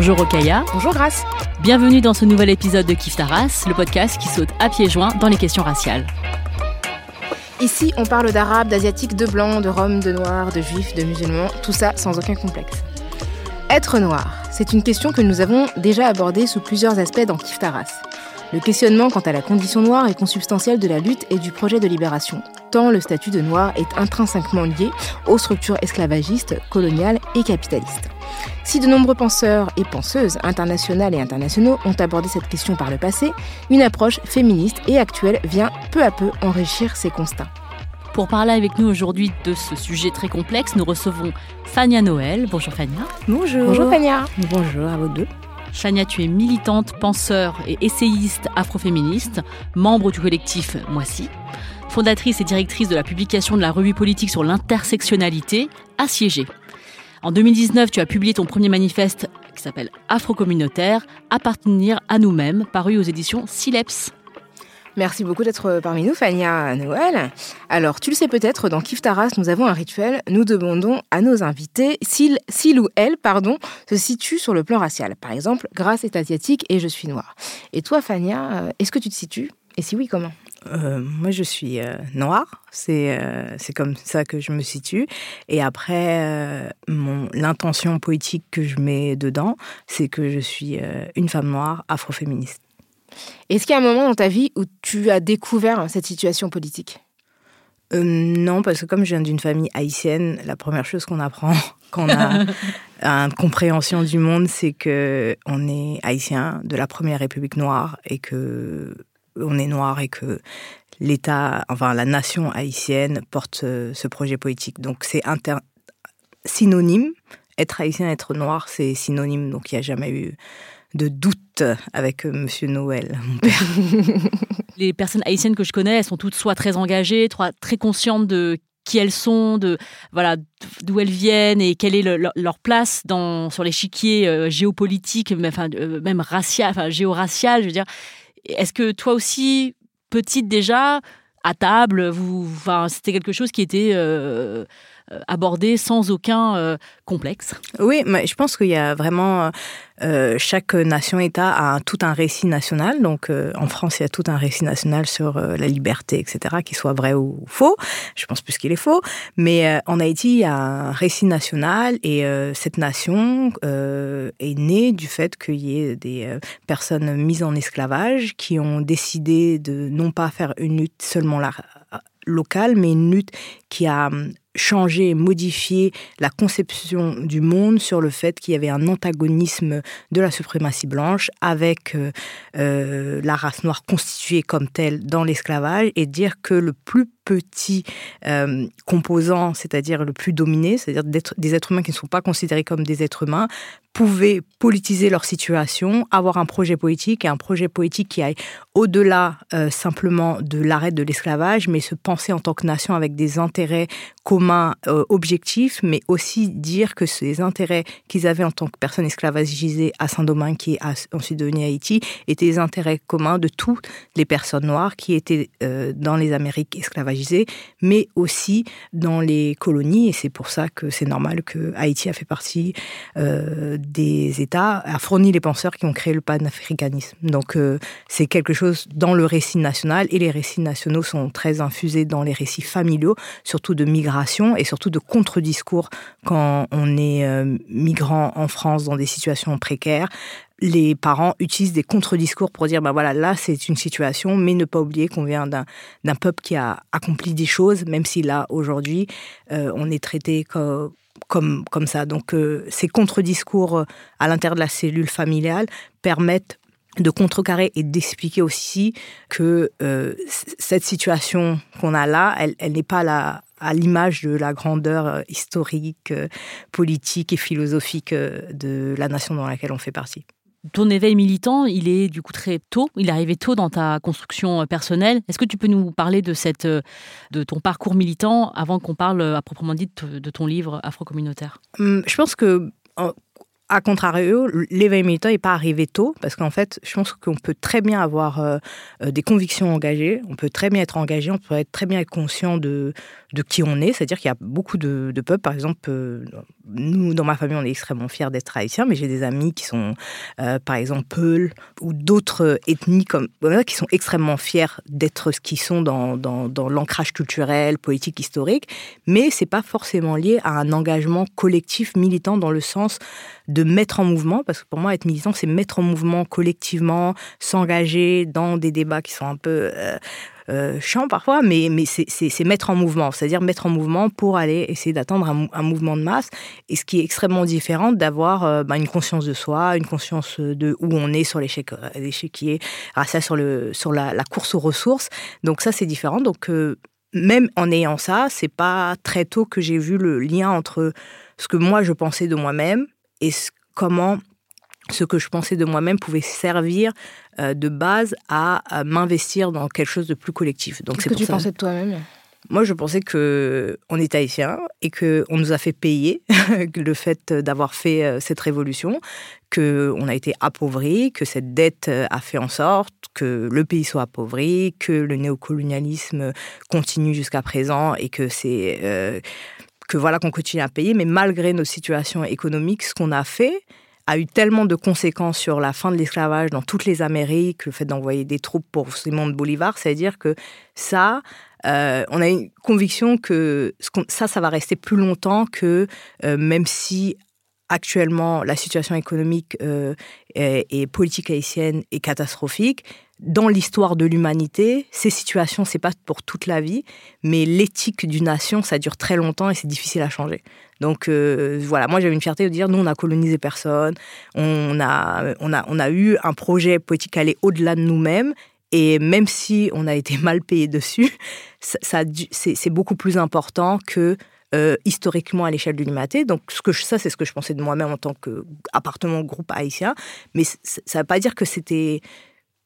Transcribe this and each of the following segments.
Bonjour Okaya. Bonjour Grace. Bienvenue dans ce nouvel épisode de Kif Taras, le podcast qui saute à pieds joints dans les questions raciales. Ici, on parle d'arabes, d'asiatiques, de blancs, de roms, de noirs, de juifs, de musulmans, tout ça sans aucun complexe. Être noir, c'est une question que nous avons déjà abordée sous plusieurs aspects dans Kif Taras. Le questionnement quant à la condition noire est consubstantiel de la lutte et du projet de libération, tant le statut de noir est intrinsèquement lié aux structures esclavagistes, coloniales et capitalistes. Si de nombreux penseurs et penseuses internationales et internationaux ont abordé cette question par le passé, une approche féministe et actuelle vient peu à peu enrichir ces constats. Pour parler avec nous aujourd'hui de ce sujet très complexe, nous recevons Fania Noël. Bonjour Fania. Bonjour. Bonjour Fania. Bonjour à vous deux. Fania, tu es militante, penseur et essayiste afroféministe, membre du collectif Moissy, fondatrice et directrice de la publication de la revue politique sur l'intersectionnalité, Assiégée. En 2019, tu as publié ton premier manifeste qui s'appelle Afro-communautaire, Appartenir à nous-mêmes, paru aux éditions Sileps. Merci beaucoup d'être parmi nous, Fania Noël. Alors, tu le sais peut-être, dans Kif Taras, nous avons un rituel. Nous demandons à nos invités s'il, s'il ou elle, pardon, se situe sur le plan racial. Par exemple, Grâce est asiatique et je suis noire. Et toi, Fania, est-ce que tu te situes? Et si oui, comment? Euh, moi, je suis euh, noire. C'est euh, c'est comme ça que je me situe. Et après, mon l'intention poétique que je mets dedans, c'est que je suis une femme noire afroféministe. Est-ce qu'il y a un moment dans ta vie où tu as découvert cette situation politique? Non, parce que comme je viens d'une famille haïtienne, la première chose qu'on apprend quand on a une compréhension du monde, c'est que on est haïtien de la première République noire et que on est noir et que l'État, enfin la nation haïtienne porte ce, ce projet politique. Donc c'est inter... synonyme. Être haïtien, être noir, c'est synonyme. Donc il n'y a jamais eu de doute avec euh, Monsieur Noël, mon père. Les personnes haïtiennes que je connais, elles sont toutes soit très engagées, soit très conscientes de qui elles sont, de voilà d'où elles viennent et quelle est le, leur, leur place dans sur l'échiquier euh, géopolitique, mais, enfin euh, même racial, enfin géoracial, je veux dire. Est-ce que toi aussi, petite déjà, à table, vous, enfin, c'était quelque chose qui était euh, abordé sans aucun euh, complexe Oui, mais je pense qu'il y a vraiment euh, chaque nation-État a tout un récit national. Donc, en France, il y a tout un récit national sur la liberté, etc., qu'il soit vrai ou faux. Je pense plus qu'il est faux. Mais en Haïti, il y a un récit national et cette nation est née du fait qu'il y ait des personnes mises en esclavage qui ont décidé de non pas faire une lutte seulement locale, mais une lutte qui a changé et modifié la conception du monde sur le fait qu'il y avait un antagonisme de la suprématie blanche avec euh, euh, la race noire constituée comme telle dans l'esclavage et dire que le plus petit euh, composant, c'est-à-dire le plus dominé, c'est-à-dire des êtres humains qui ne sont pas considérés comme des êtres humains, pouvaient politiser leur situation, avoir un projet politique et un projet politique qui aille au-delà simplement de l'arrêt de l'esclavage, mais se penser en tant que nation avec des intérêts communs euh, objectifs, mais aussi dire que ces intérêts qu'ils avaient en tant que personnes esclavagisées à Saint-Domingue, qui est ensuite devenu Haïti, étaient des intérêts communs de toutes les personnes noires qui étaient euh, dans les Amériques esclavagisées mais aussi dans les colonies. Et c'est pour ça que c'est normal que Haïti a fait partie euh, des États, a fourni les penseurs qui ont créé le panafricanisme. Donc euh, c'est quelque chose dans le récit national et les récits nationaux sont très infusés dans les récits familiaux, surtout de et surtout de contre-discours quand on est euh, migrant en France dans des situations précaires les parents utilisent des contre-discours pour dire ben voilà là c'est une situation mais ne pas oublier qu'on vient d'un peuple qui a accompli des choses même si là aujourd'hui euh, on est traité comme comme, comme ça. Donc ces contre-discours à l'intérieur de la cellule familiale permettent de contrecarrer et d'expliquer aussi que cette situation qu'on a là, elle, elle n'est pas la, à l'image de la grandeur historique, politique et philosophique de la nation dans laquelle on fait partie. Ton éveil militant, il est du coup très tôt, il est arrivé tôt dans ta construction euh, personnelle. Est-ce que tu peux nous parler de, cette, euh, de ton parcours militant avant qu'on parle euh, à proprement dit de ton livre afro-communautaire? Hum, Je pense que à contrario, l'éveil militant n'est pas arrivé tôt, parce qu'en fait, je pense qu'on peut très bien avoir euh, euh, des convictions engagées, on peut très bien être engagé, on peut être très bien conscient de, de qui on est. C'est-à-dire qu'il y a beaucoup de, peuples, par exemple, euh, nous, dans ma famille, on est extrêmement fiers d'être haïtiens, mais j'ai des amis qui sont, par exemple, Peul ou d'autres ethnies comme, qui sont extrêmement fiers d'être ce qu'ils sont dans, dans, dans l'ancrage culturel, politique, historique, mais c'est pas forcément lié à un engagement collectif militant dans le sens de mettre en mouvement, parce que pour moi, être militant, c'est mettre en mouvement collectivement, s'engager dans des débats qui sont un peu euh, euh chiants parfois, mais, mais c'est mettre en mouvement, c'est-à-dire mettre en mouvement pour aller essayer d'atteindre un, mouvement de masse, et ce qui est extrêmement différent d'avoir euh, bah, une conscience de soi, une conscience de où on est sur l'échiquier racial, sur, le, sur la, course aux ressources. Donc ça, c'est différent. Donc euh, même en ayant ça, c'est pas très tôt que j'ai vu le lien entre ce que moi je pensais de moi-même et comment ce que je pensais de moi-même pouvait servir euh, de base à, m'investir dans quelque chose de plus collectif. Donc Qu'est-ce que tu pensais de toi-même? Moi, je pensais que on est haïtien et que on nous a fait payer le fait d'avoir fait euh, cette révolution, que on a été appauvri, que cette dette euh, a fait en sorte que le pays soit appauvri, que le néocolonialisme continue jusqu'à présent et que c'est que voilà qu'on continue à payer, mais malgré nos situations économiques, ce qu'on a fait a eu tellement de conséquences sur la fin de l'esclavage dans toutes les Amériques, le fait d'envoyer des troupes pour Simon de Bolivar, c'est-à-dire que ça, euh, on a une conviction que ça, ça va rester plus longtemps que euh, même si actuellement la situation économique euh, et, politique haïtienne est catastrophique, dans l'histoire de l'humanité, ces situations, c'est pas pour toute la vie, mais l'éthique d'une nation, ça dure très longtemps et c'est difficile à changer. Donc euh, voilà, moi j'avais une fierté de dire, nous on a colonisé personne, on a, on a, on a eu un projet politique aller au-delà de nous-mêmes et même si on a été mal payé dessus, ça, c'est beaucoup plus important que euh, historiquement à l'échelle de l'humanité. Donc ce que ça, c'est ce que je pensais de moi-même en tant qu'appartement groupe haïtien. Mais ça ne veut pas dire que c'était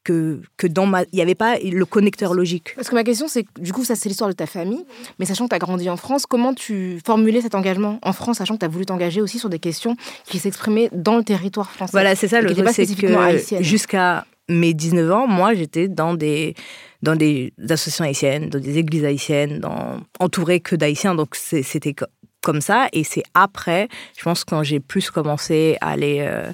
que, que dans ma... Il n'y avait pas le connecteur logique. Parce que ma question, c'est du coup, ça, c'est l'histoire de ta famille. Mais sachant que tu as grandi en France, comment tu formulais cet engagement en France, sachant que tu as voulu t'engager aussi sur des questions qui s'exprimaient dans le territoire français Voilà, c'est ça le truc, c'est que jusqu'à mes 19 ans, moi, j'étais dans des, dans des associations haïtiennes, dans des églises haïtiennes, dans, entourée que d'haïtiens. Donc, c'était comme ça. Et c'est après, je pense, quand j'ai plus commencé à aller... Euh,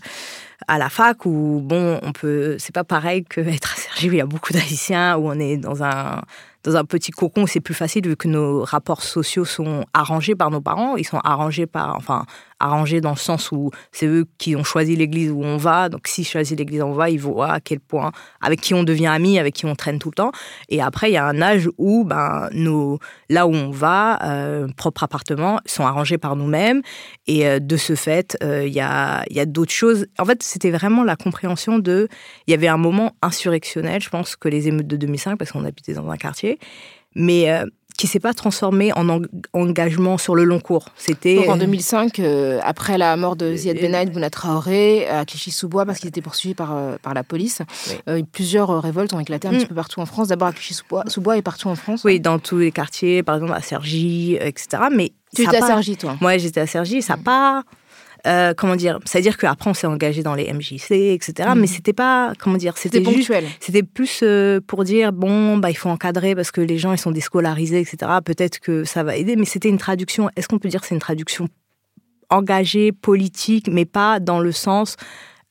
à la fac où bon on peut c'est pas pareil que être à Sergi où il y a beaucoup d'haïtiens où on est dans un dans un petit cocon c'est plus facile vu que nos rapports sociaux sont arrangés par nos parents. Ils sont arrangés par enfin arrangé dans le sens où c'est eux qui ont choisi l'église où on va. Donc, si choisit l'église où on va, ils voient à quel point, avec qui on devient ami, avec qui on traîne tout le temps. Et après, il y a un âge où, ben, nos, là où on va, euh, propres appartements, sont arrangés par nous-mêmes. Et euh, de ce fait, euh, il y a, y a d'autres choses. En fait, c'était vraiment la compréhension de. Il y avait un moment insurrectionnel, je pense, que les émeutes de 2005, parce qu'on habitait dans un quartier. Mais euh, qui s'est pas transformé en engagement sur le long cours. C'était en 2005, euh, après la mort de Ziad Benaïd Bouna Traoré à Clichy-sous-Bois parce qu'il était poursuivi par, euh, par la police. Euh, plusieurs révoltes ont éclaté un petit mm. peu partout en France. D'abord à Clichy-sous-Bois et partout en France. Oui, dans tous les quartiers, par exemple à Cergy, etc. Mais tu étais à Cergy, toi Moi, j'étais à Cergy. Ça n'a mm. pas euh, comment dire C'est-à-dire qu'après, on s'est engagé dans les MJC, etc. Mais mhm. c'était pas, comment dire C'était ponctuel. C'était plus euh, pour dire, bon, bah, il faut encadrer parce que les gens, ils sont déscolarisés, etc. Peut-être que ça va aider. Mais c'était une traduction, est-ce qu'on peut dire que c'est une traduction engagée, politique, mais pas dans le sens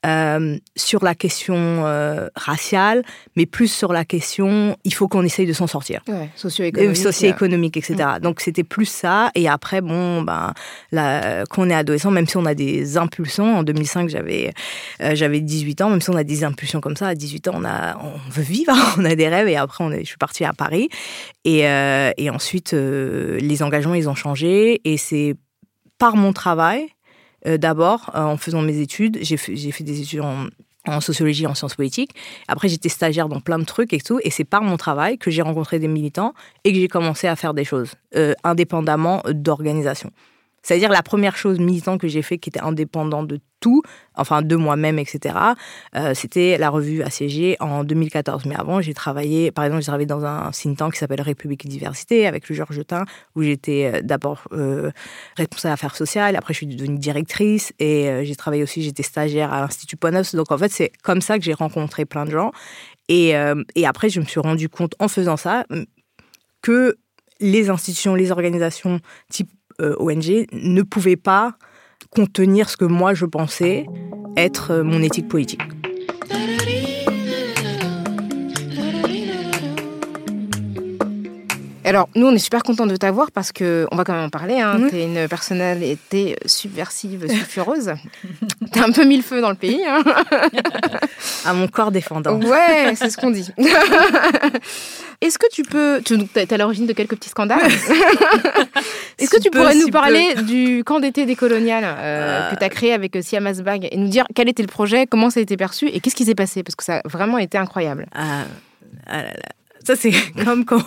euh, sur la question euh, raciale, mais plus sur la question, il faut qu'on essaye de s'en sortir. Ouais, socio-économique. Euh, socio-économique, etc. Mm. Donc c'était plus ça. Et après, bon, ben, là, quand on est adolescent, même si on a des impulsions, en 2005, j'avais j'avais 18 ans, même si on a des impulsions comme ça, à 18 ans, on, a, on veut vivre, on a des rêves. Et après, on est, je suis partie à Paris. Et, et ensuite, les engagements, ils ont changé. Et c'est par mon travail, d'abord, en faisant mes études. J'ai fait, fait des études en, sociologie, en sciences politiques. Après, j'étais stagiaire dans plein de trucs et tout. Et c'est par mon travail que j'ai rencontré des militants et que j'ai commencé à faire des choses, indépendamment d'organisation. C'est-à-dire la première chose militante que j'ai fait qui était indépendant de tout, enfin de moi-même, etc., euh, c'était la revue ACG en 2014. Mais avant, j'ai travaillé, par exemple, j'ai travaillé dans un think tank qui s'appelle République et Diversité avec le Georges Jetin, où j'étais euh, d'abord euh, responsable affaires sociales, après je suis devenue directrice et j'ai travaillé aussi, j'étais stagiaire à l'Institut Ponos. Donc en fait, c'est comme ça que j'ai rencontré plein de gens. Et, et après, je me suis rendu compte en faisant ça que les institutions, les organisations type ONG ne pouvait pas contenir ce que moi je pensais être euh, mon éthique politique. Alors, nous, on est super contents de t'avoir parce que on va quand même en parler. Hein. T'es une personnalité subversive, sulfureuse. T'as un peu mis le feu dans le pays. Hein. à mon corps défendant. Ouais, c'est ce qu'on dit. Est-ce que tu peux. Tu es à l'origine de quelques petits scandales. Est-ce que tu pourrais nous parler du camp d'été décolonial euh, euh, que tu as créé avec euh, Siam Asbag et nous dire quel était le projet, comment ça a été perçu et qu'est-ce qui s'est passé? Parce que ça a vraiment été incroyable. Ah, ah là là. Ça, c'est comme quand.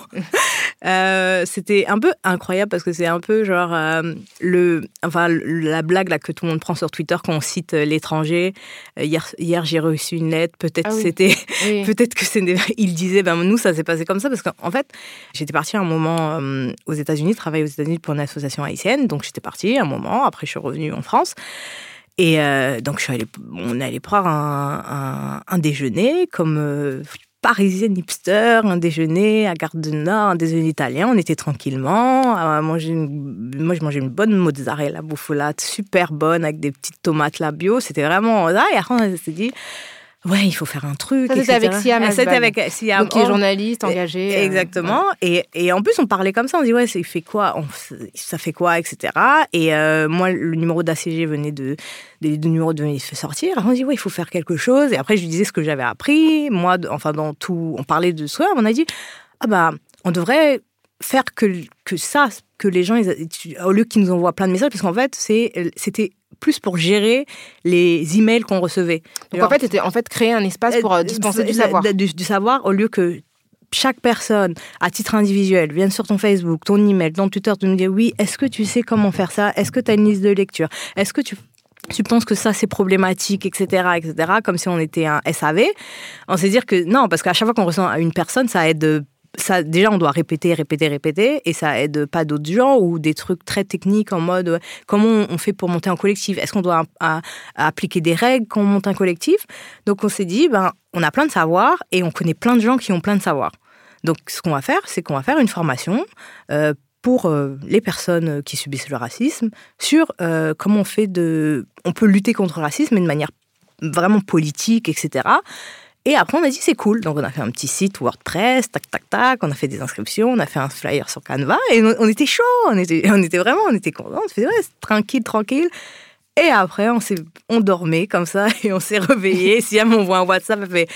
Euh, c'était un peu incroyable parce que c'est un peu genre. Euh, le, enfin, la blague là, que tout le monde prend sur Twitter quand on cite euh, l'étranger. hier, hier j'ai reçu une lettre. Peut-être ah c'était. Peut-être que c'est. Il disait, ben, nous, ça s'est passé comme ça parce qu'en fait, j'étais partie un moment aux États-Unis, travailler aux États-Unis pour une association haïtienne. Donc, j'étais partie un moment. Après, je suis revenue en France. Et donc, je suis allée, on est allé prendre un, un, un déjeuner comme parisienne hipster, un déjeuner à Gare du Nord, un déjeuner italien. On était tranquillement. À manger Moi, je mangeais une bonne mozzarella bouffolate, super bonne, avec des petites tomates là bio. C'était vraiment. Ah, et après, on s'est dit, ouais, il faut faire un truc. C'était avec Siam. C'était avec Siam. qui est journaliste, engagé. Euh, exactement. Et, et, en plus, on parlait comme ça. On dit, ouais, il fait quoi Ça fait quoi, etc. Et euh, moi, le numéro d'ACG venait de. Des deux numéros de sortir. on dit, ouais, il faut faire quelque chose. Et après, je lui disais ce que j'avais appris. Moi, enfin, dans tout. On parlait de soi. On a dit, ah bah, on devrait faire que, que ça, que les gens, au lieu qu'ils nous envoient plein de messages, parce qu'en fait, c'était plus pour gérer les emails qu'on recevait. Donc en fait, c'était en fait créer un espace pour euh, dispenser du savoir. Du, savoir au lieu que chaque personne, à titre individuel, vienne sur ton Facebook, ton email, ton Twitter, te dire oui, est-ce que tu sais comment faire ça? Est-ce que tu as une liste de lecture? Est-ce que tu tu penses que ça c'est problématique, etc., etc., comme si on était un SAV. On sait dire que non, parce qu'à chaque fois qu'on ressent une personne, ça aide ça, déjà, on doit répéter, répéter, répéter, et ça aide pas d'autres gens ou des trucs très techniques en mode comment on fait pour monter un collectif? Est-ce qu'on doit appliquer des règles quand on monte un collectif? Donc, on s'est dit, ben, on a plein de savoirs et on connaît plein de gens qui ont plein de savoirs. Donc, ce qu'on va faire, c'est qu'on va faire une formation euh, pour euh, les personnes qui subissent le racisme sur euh, comment on fait de, on peut lutter contre le racisme, mais de manière vraiment politique, etc. Et après, on a dit c'est cool. Donc, on a fait un petit site WordPress, tac, tac, tac. On a fait des inscriptions, on a fait un flyer sur Canva et on, était chaud. On était, on était vraiment, on était contents. On se faisait ouais, tranquille, tranquille. Et après, on, on dormait comme ça et on s'est réveillé. si elle m'envoie un WhatsApp, elle,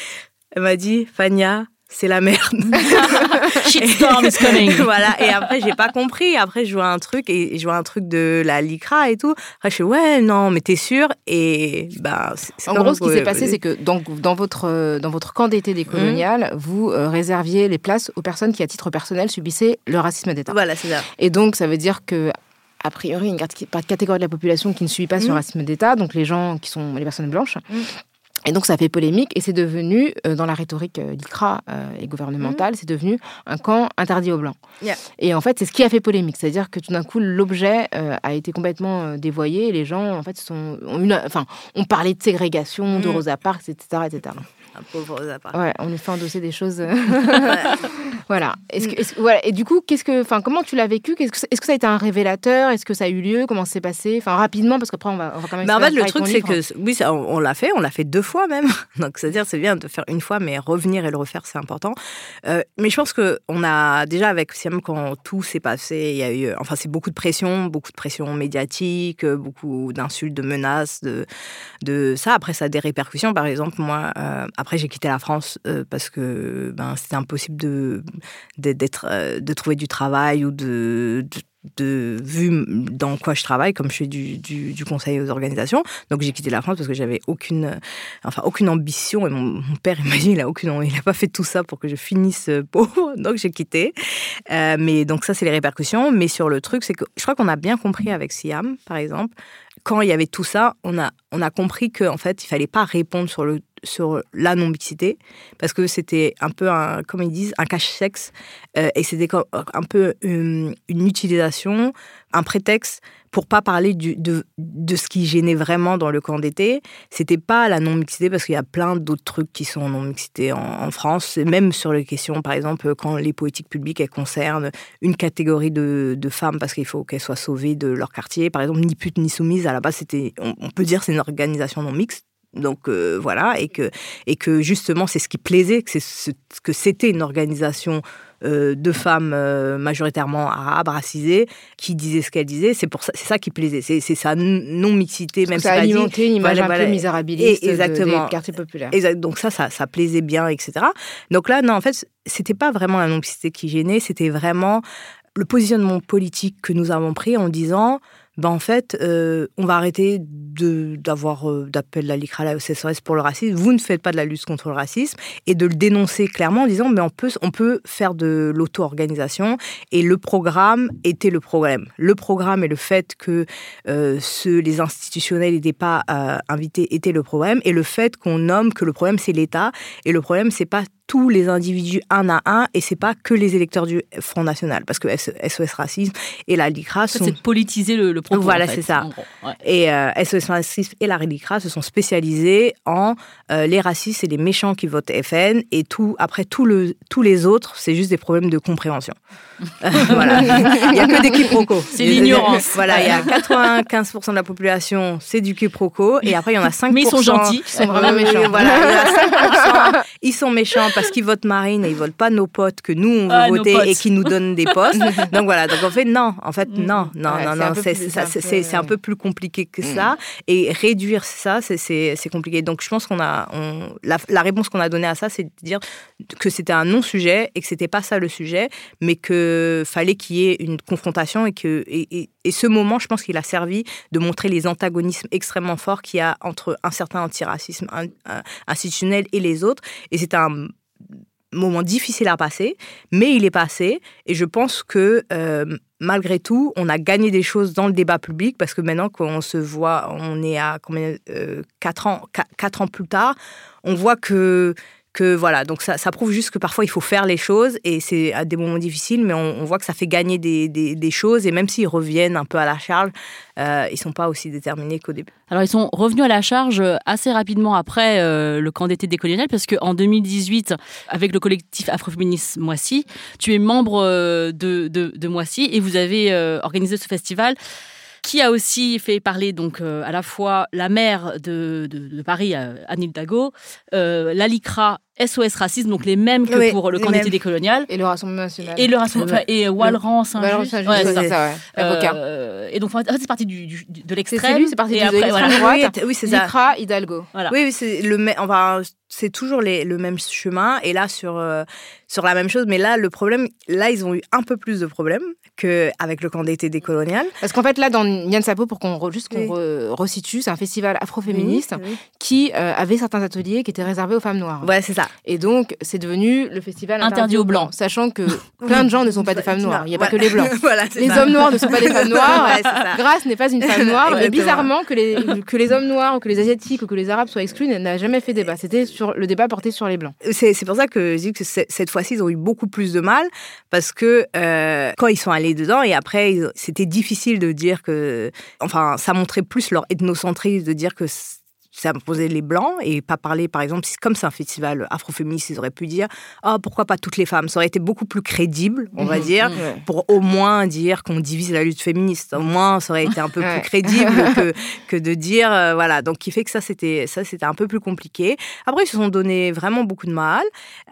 elle m'a dit Fania, c'est la merde. Shitstorm is coming. voilà. Et après, j'ai pas compris. Après, je vois un truc et je vois un truc de la LICRA et tout. Après, je suis ouais, non, mais t'es sûr Et bah, en gros, ce qui s'est passé, c'est que dans, dans, votre, dans votre camp d'été décolonial, mmh. vous euh, réserviez les places aux personnes qui, à titre personnel, subissaient le racisme d'État. Voilà, c'est ça. Et donc, ça veut dire que a priori, une catégorie de la population qui ne subit pas ce mmh. racisme d'État, donc les gens qui sont les personnes blanches, mmh. Et donc ça fait polémique et c'est devenu, euh, dans la rhétorique euh, d'ICRA euh, et gouvernementale, mhm. c'est devenu un camp interdit aux Blancs. Et en fait, c'est ce qui a fait polémique. C'est-à-dire que tout d'un coup, l'objet a été complètement dévoyé et les gens, en fait, sont, ont, une, enfin, ont parlé de ségrégation, de mhm. Rosa Parks, etc. etc un pauvre Ouais, on lui fait endosser des choses. Euh, voilà. Est-ce que, voilà. Et du coup, qu'est-ce que, enfin, comment tu l'as vécu? Est-ce que, est que, ça a été un révélateur? Est-ce que ça a eu lieu? Comment ça s'est passé? Enfin, rapidement, parce qu'après, on va, on va quand même. Bah, en fait, le truc, c'est que oui, on, l'a fait, on l'a fait deux fois même. Donc, c'est-à-dire, c'est bien de faire une fois, mais revenir et le refaire, c'est important. Euh, mais je pense que on a déjà avec Siam, quand tout s'est passé, il y a eu, enfin, c'est beaucoup de pression, beaucoup de pression médiatique, beaucoup d'insultes, de menaces, de, de ça. Après, ça a des répercussions. Par exemple, moi, euh, après, j'ai quitté la France euh, parce que ben, c'était impossible de, d'être, euh, de trouver du travail ou de, de vu dans quoi je travaille, comme je fais du, du, conseil aux organisations. Donc j'ai quitté la France parce que j'avais aucune, enfin aucune ambition. Et mon, père, imagine, il a pas fait tout ça pour que je finisse euh, pauvre. Donc j'ai quitté. Mais donc ça, c'est les répercussions. Mais sur le truc, c'est que je crois qu'on a bien compris avec Siam, par exemple, quand il y avait tout ça, on a, on a compris qu'en fait, il fallait pas répondre sur le sur la non-mixité, parce que c'était un peu, un, comme ils disent, un cache-sexe, euh, et c'était un peu une, utilisation, un prétexte pour pas parler de, de, ce qui gênait vraiment dans le camp d'été. C'était pas la non-mixité, parce qu'il y a plein d'autres trucs qui sont non-mixité en, en, France, même sur les questions, par exemple, quand les politiques publiques, concernent une catégorie de, de femmes, parce qu'il faut qu'elles soient sauvées de leur quartier, par exemple, ni pute ni soumise, à la base, c'était, on, on peut dire c'est une organisation non mixte, donc euh, voilà, et que, et que justement c'est ce qui plaisait, que, ce, que c'était une organisation euh, de femmes euh, majoritairement arabes, racisées, qui disaient ce qu'elles disaient. C'est pour ça, c'est ça qui plaisait. C'est, sa non mixité, même ça a alimenté une image un peu misérabiliste exactement. des quartiers populaires. Exact. Donc ça, ça, ça plaisait bien, etc. Donc là, non, en fait, c'était pas vraiment la non mixité qui gênait, c'était vraiment le positionnement politique que nous avons pris en disant ben en fait, euh, on va arrêter d'avoir euh, d'appel la LICRA, la CSRS pour le racisme. Vous ne faites pas de la lutte contre le racisme et de le dénoncer clairement en disant, mais on peut, on peut faire de l'auto-organisation et le programme était le problème. Le programme et le fait que euh, les institutionnels n'étaient pas invités était le problème et le fait qu'on nomme que le problème c'est l'État et le problème c'est pas tous les individus un à un et c'est pas que les électeurs du Front National parce que SOS Racisme et la LICRA sont... C'est politiser le, le propos. Voilà, c'est ça. Et SOS euh, Racisme et la LICRA se sont spécialisés en euh, les racistes et les méchants qui votent FN et tout, après tout le, tous les autres, c'est juste des problèmes de compréhension. voilà. Il n'y a que des quiproquos. C'est l'ignorance. Voilà, il y a 95% de la population, c'est du quiproquo et après il y en a 5%. Mais ils sont gentils, ils sont vraiment méchants. Voilà, il y a 5%, ils sont méchants parce qu'ils votent Marine et ils votent pas nos potes que nous on veut ah, voter et qui nous donnent des postes. donc voilà, donc en fait non, en fait mm. non, non, non, non, c'est un, peu plus compliqué que ça mm. et réduire ça c'est compliqué. Donc je pense qu'on a la, la, réponse qu'on a donnée à ça c'est de dire que c'était un non sujet et que c'était pas ça le sujet, mais que fallait qu'il y ait une confrontation et que et, et ce moment, je pense qu'il a servi de montrer les antagonismes extrêmement forts qu'il y a entre un certain antiracisme institutionnel et les autres. Et c'est un moment difficile à passer, mais il est passé. Et je pense que euh, malgré tout, on a gagné des choses dans le débat public parce que maintenant qu'on se voit, on est à combien, euh, ans, quatre ans plus tard, on voit que que voilà, donc ça, ça, prouve juste que parfois il faut faire les choses et c'est à des moments difficiles, mais on, voit que ça fait gagner des, des, choses et même s'ils reviennent un peu à la charge, euh, ils sont pas aussi déterminés qu'au début. Alors ils sont revenus à la charge assez rapidement après euh, le camp d'été décolonial parce qu'en 2018, avec le collectif Afroféministe Moissy, tu es membre euh, de, de, Moissy et vous avez euh, organisé ce festival qui a aussi fait parler donc euh, à la fois la maire de, de, Paris, euh, Anne Hidalgo, euh, la LICRA, SOS Racisme, donc les mêmes que pour le camp d'été décolonial. Et le Rassemblement National. Et le Rassemblement, et Walran Saint-Just. Ouais, c'est ça, ouais. et donc, c'est parti du, du, de l'extrême. C'est c'est parti de l'extrême droite. Oui, c'est ça. LICRA, Hidalgo. Voilà. Oui, oui c'est le, enfin, c'est toujours les, le même chemin. Et là, sur, sur la même chose. Mais là, le problème, là, ils ont eu un peu plus de problèmes qu'avec le camp d'été décolonial. Parce qu'en fait, là, dans Nyan Sapo, pour qu'on juste qu'on resitue, c'est un festival afroféministe qui euh, avait certains ateliers qui étaient réservés aux femmes noires. Ouais, c'est ça. Et donc, c'est devenu le festival interdit, aux blancs, sachant que plein de gens ne sont pas des femmes noires. Il n'y a pas que les blancs. les hommes noirs ne sont pas des femmes noires. Grâce n'est pas une femme noire. et bizarrement, que les, que les hommes noirs ou que les asiatiques ou que les arabes soient exclus n'a jamais fait débat. C'était sur le débat porté sur les blancs. C'est pour ça que je dis que cette fois-ci, ils ont eu beaucoup plus de mal parce que euh, quand ils sont allés dedans et après, c'était difficile de dire que. Enfin, ça montrait plus leur ethnocentrisme de dire que ça imposait les blancs et pas parler, par exemple, comme c'est un festival afroféministe, ils auraient pu dire oh, pourquoi pas toutes les femmes? Ça aurait été beaucoup plus crédible, on va mhm. dire, pour au moins dire qu'on divise la lutte féministe. Au moins, ça aurait été un peu plus crédible que, que de dire euh, voilà. Donc, qui fait que ça, c'était ça, c'était un peu plus compliqué. Après, ils se sont donné vraiment beaucoup de mal.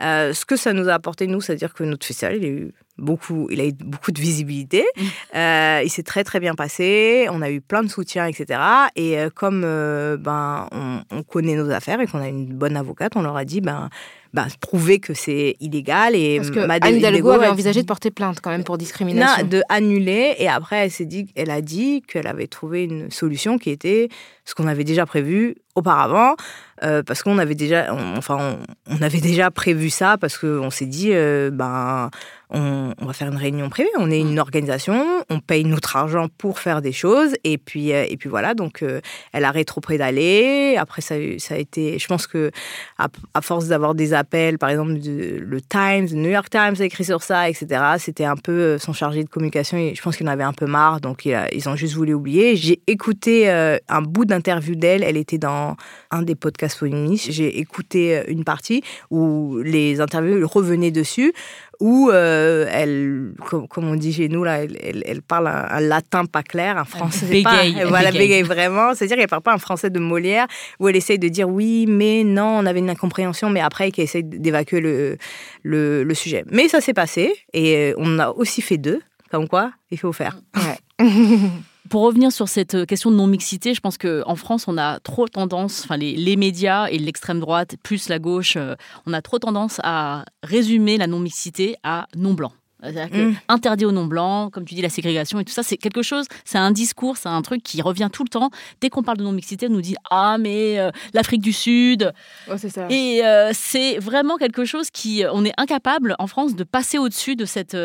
Euh, ce que ça nous a apporté, nous, c'est-à-dire que notre festival, il eu beaucoup, il a eu beaucoup de visibilité. Mm. Euh, il s'est très très bien passé. On a eu plein de soutien, etc. Et euh, comme euh, ben on, connaît nos affaires et qu'on a une bonne avocate, on leur a dit ben bah, prouver que c'est illégal. Et Parce que Anne Hidalgo avait envisagé de porter plainte quand même pour discrimination. Non, de annuler. Et après, elle s'est dit, elle a dit qu'elle avait trouvé une solution qui était ce qu'on avait déjà prévu auparavant, euh, parce qu'on avait déjà, enfin, on, avait déjà prévu ça parce qu'on s'est dit, euh, ben, on, va faire une réunion privée. On est une organisation, on paye notre argent pour faire des choses, et puis, euh, et puis voilà. Donc, elle a rétro-prédalé. Après, ça, ça a été, je pense que à, force d'avoir des appels, par exemple, le Times, le New York Times a écrit sur ça, etc. C'était un peu son chargé de communication. Et je pense qu'il en avait un peu marre, donc ils ont juste voulu oublier. J'ai écouté un bout d'interview d'elle. Elle était dans un des podcasts féministes. J'ai écouté une partie où les interviews revenaient dessus, où euh, elle, comme, on dit chez nous, là, elle, parle un, latin pas clair, un français bégaye, pas, voilà, bégaye vraiment. C'est-à-dire qu'elle parle pas un français de Molière, où elle essaye de dire oui, mais non, on avait une incompréhension, mais après qu'elle essaye d'évacuer le, le, le, sujet. Mais ça s'est passé, et euh, on a aussi fait deux, comme quoi il faut faire. Ouais. Pour revenir sur cette euh, question de non-mixité, je pense qu'en France, on a trop tendance, enfin les, médias et l'extrême droite, plus la gauche, euh, on a trop tendance à résumer la non-mixité à non-blanc. C'est-à-dire mmh. interdit aux non-blancs, comme tu dis, la ségrégation et tout ça, c'est quelque chose, c'est un discours, c'est un truc qui revient tout le temps. Dès qu'on parle de non-mixité, on nous dit Ah, mais euh, l'Afrique du Sud. c'est ça. Et c'est vraiment quelque chose qui. On est incapable en France de passer au-dessus de cette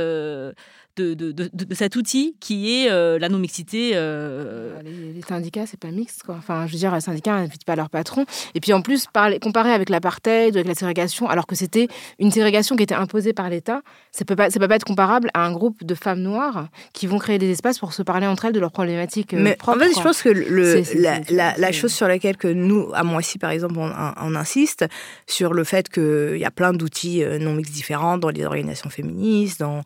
de, cet outil qui est euh, la non-mixité. Euh. Ah, les, syndicats, c'est pas mixte. Quoi. Enfin, je veux dire, les syndicats n'invitent pas leur patron. Et puis en plus, parler, comparer avec l'apartheid, avec la ségrégation, alors que c'était une ségrégation qui était imposée par l'État, ça peut pas, ça peut pas être comparable à un groupe de femmes noires qui vont créer des espaces pour se parler entre elles de leurs problématiques euh, Mais propres. En fait, je pense que le, la, chose sur laquelle que nous, à Moissy par exemple, on, on insiste, sur le fait qu'il y a plein d'outils non mixtes différents dans les organisations féministes, dans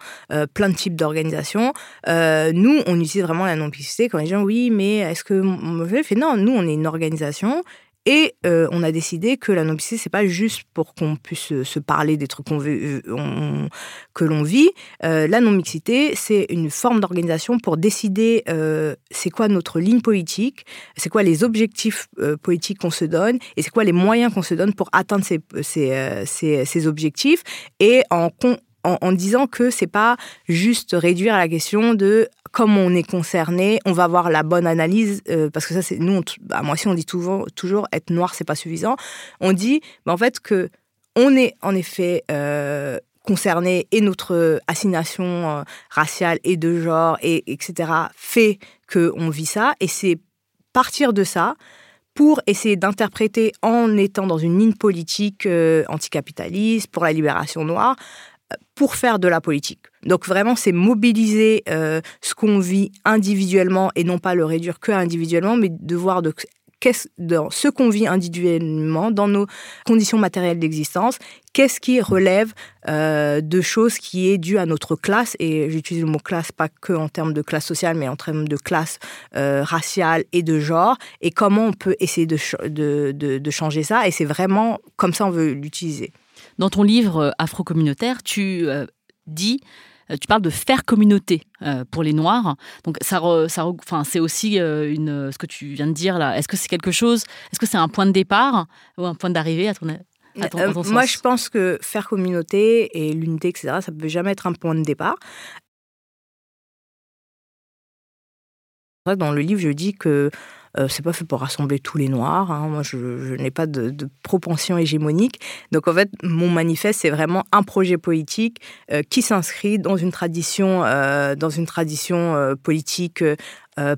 plein de types d'organisation. Euh, nous, on utilise vraiment la non-mixité quand les gens, oui, mais est-ce que. Je fais non, nous, on est une organisation et euh, on a décidé que la non-mixité, c'est pas juste pour qu'on puisse se parler des trucs qu'on veut, euh, que l'on vit. la non-mixité, c'est une forme d'organisation pour décider c'est quoi notre ligne politique, c'est quoi les objectifs politiques qu'on se donne et c'est quoi les moyens qu'on se donne pour atteindre ces objectifs et en, en, disant que c'est pas juste réduire à la question de comment on est concerné, on va avoir la bonne analyse euh, parce que ça c'est nous, bah, moi aussi on dit toujours, toujours être noir c'est pas suffisant. On dit bah, en fait que on est en effet euh, concerné et notre assignation euh, raciale et de genre et etc fait que on vit ça et c'est partir de ça pour essayer d'interpréter en étant dans une ligne politique anticapitaliste pour la libération noire, pour faire de la politique. Donc vraiment, c'est mobiliser euh, ce qu'on vit individuellement et non pas le réduire que individuellement, mais de voir dans ce qu'on vit individuellement, dans nos conditions matérielles d'existence, qu'est-ce qui relève euh, de choses qui est dû à notre classe, et j'utilise le mot classe pas que en termes de classe sociale, mais en termes de classe euh, raciale et de genre, et comment on peut essayer de, de changer ça, et c'est vraiment comme ça on veut l'utiliser. Dans ton livre euh, Afro-communautaire, tu euh, dis euh, tu parles de faire communauté pour les Noirs. Donc, ça, ça enfin, c'est aussi une, ce que tu viens de dire là. Est-ce que c'est quelque chose Est-ce que c'est un point de départ ou un point d'arrivée à ton, à ton, Moi, je pense que faire communauté et l'unité, etc., ça ne peut jamais être un point de départ. Dans le livre, je dis que euh, c'est pas fait pour rassembler tous les noirs. Hein. Moi, je, n'ai pas de, propension hégémonique. Donc, en fait, mon manifeste, c'est vraiment un projet politique euh, qui s'inscrit dans une tradition, euh, dans une tradition politique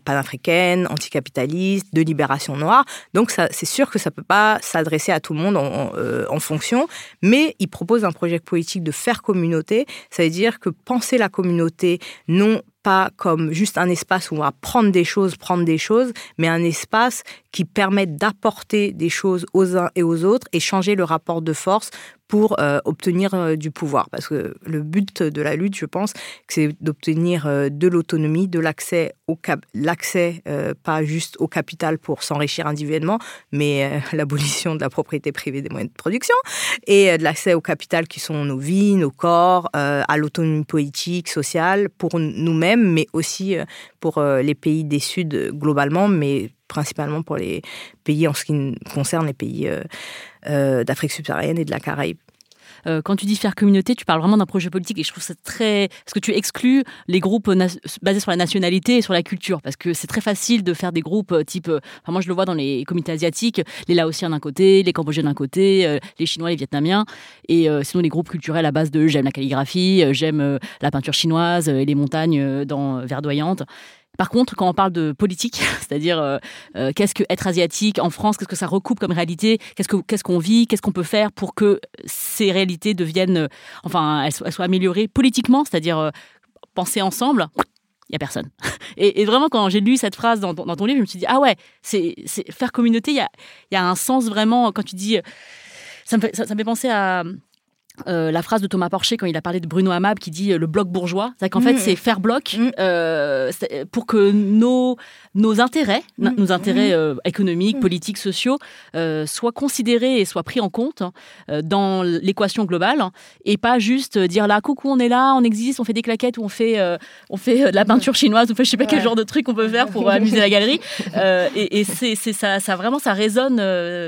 panafricaine, anticapitaliste, de libération noire. Donc, c'est sûr que ça peut pas s'adresser à tout le monde en, en, fonction, mais il propose un projet politique de faire communauté. Ça veut dire que penser la communauté non pas comme juste un espace où on va prendre des choses, prendre des choses, mais un espace qui permette d'apporter des choses aux uns et aux autres et changer le rapport de force pour euh, obtenir euh, du pouvoir. Parce que le but de la lutte, je pense, c'est d'obtenir euh, de l'autonomie, de l'accès au l'accès pas juste au capital pour s'enrichir individuellement, mais l'abolition de la propriété privée des moyens de production et de l'accès au capital qui sont nos vies, nos corps, à l'autonomie politique, sociale pour nous-mêmes, mais aussi pour les pays des Suds globalement, mais principalement pour les pays en ce qui concerne les pays d'Afrique subsaharienne et de la Caraïbe. euh, quand tu dis faire communauté, tu parles vraiment d'un projet politique et je trouve ça très. Parce que tu exclus les groupes basés sur la nationalité et sur la culture. Parce que c'est très facile de faire des groupes euh, type. Enfin, moi, je le vois dans les communautés asiatiques, les Laotiens d'un côté, les Cambodgiens d'un côté, les Chinois, les Vietnamiens. Et sinon, les groupes culturels à base de j'aime la calligraphie, j'aime la peinture chinoise et les montagnes verdoyantes. Par contre, quand on parle de politique, c'est-à-dire euh, euh, qu'est-ce que être asiatique en France, qu'est-ce que ça recoupe comme réalité, qu'est-ce que qu'est-ce qu'on vit, qu'est-ce qu'on peut faire pour que ces réalités deviennent, euh, enfin, elles, soient, améliorées politiquement, c'est-à-dire penser ensemble. Il y a personne. Et, vraiment, quand j'ai lu cette phrase dans, ton livre, je me suis dit ah ouais, c'est faire communauté. Il y a, un sens vraiment quand tu dis. Ça fait, ça me fait penser à euh, la phrase de Thomas Porcher quand il a parlé de Bruno Hamab qui dit euh, le bloc bourgeois, c'est qu'en fait mm. c'est faire bloc mm. euh, pour que nos nos intérêts, mm. nos intérêts économiques, politiques, sociaux soient considérés et soient pris en compte dans l'équation globale et pas juste dire là coucou on est là, on existe, on fait des claquettes ou on fait on fait de la peinture chinoise ou fait je sais pas quel genre de truc on peut faire pour amuser la galerie et, et c'est ça, ça vraiment ça résonne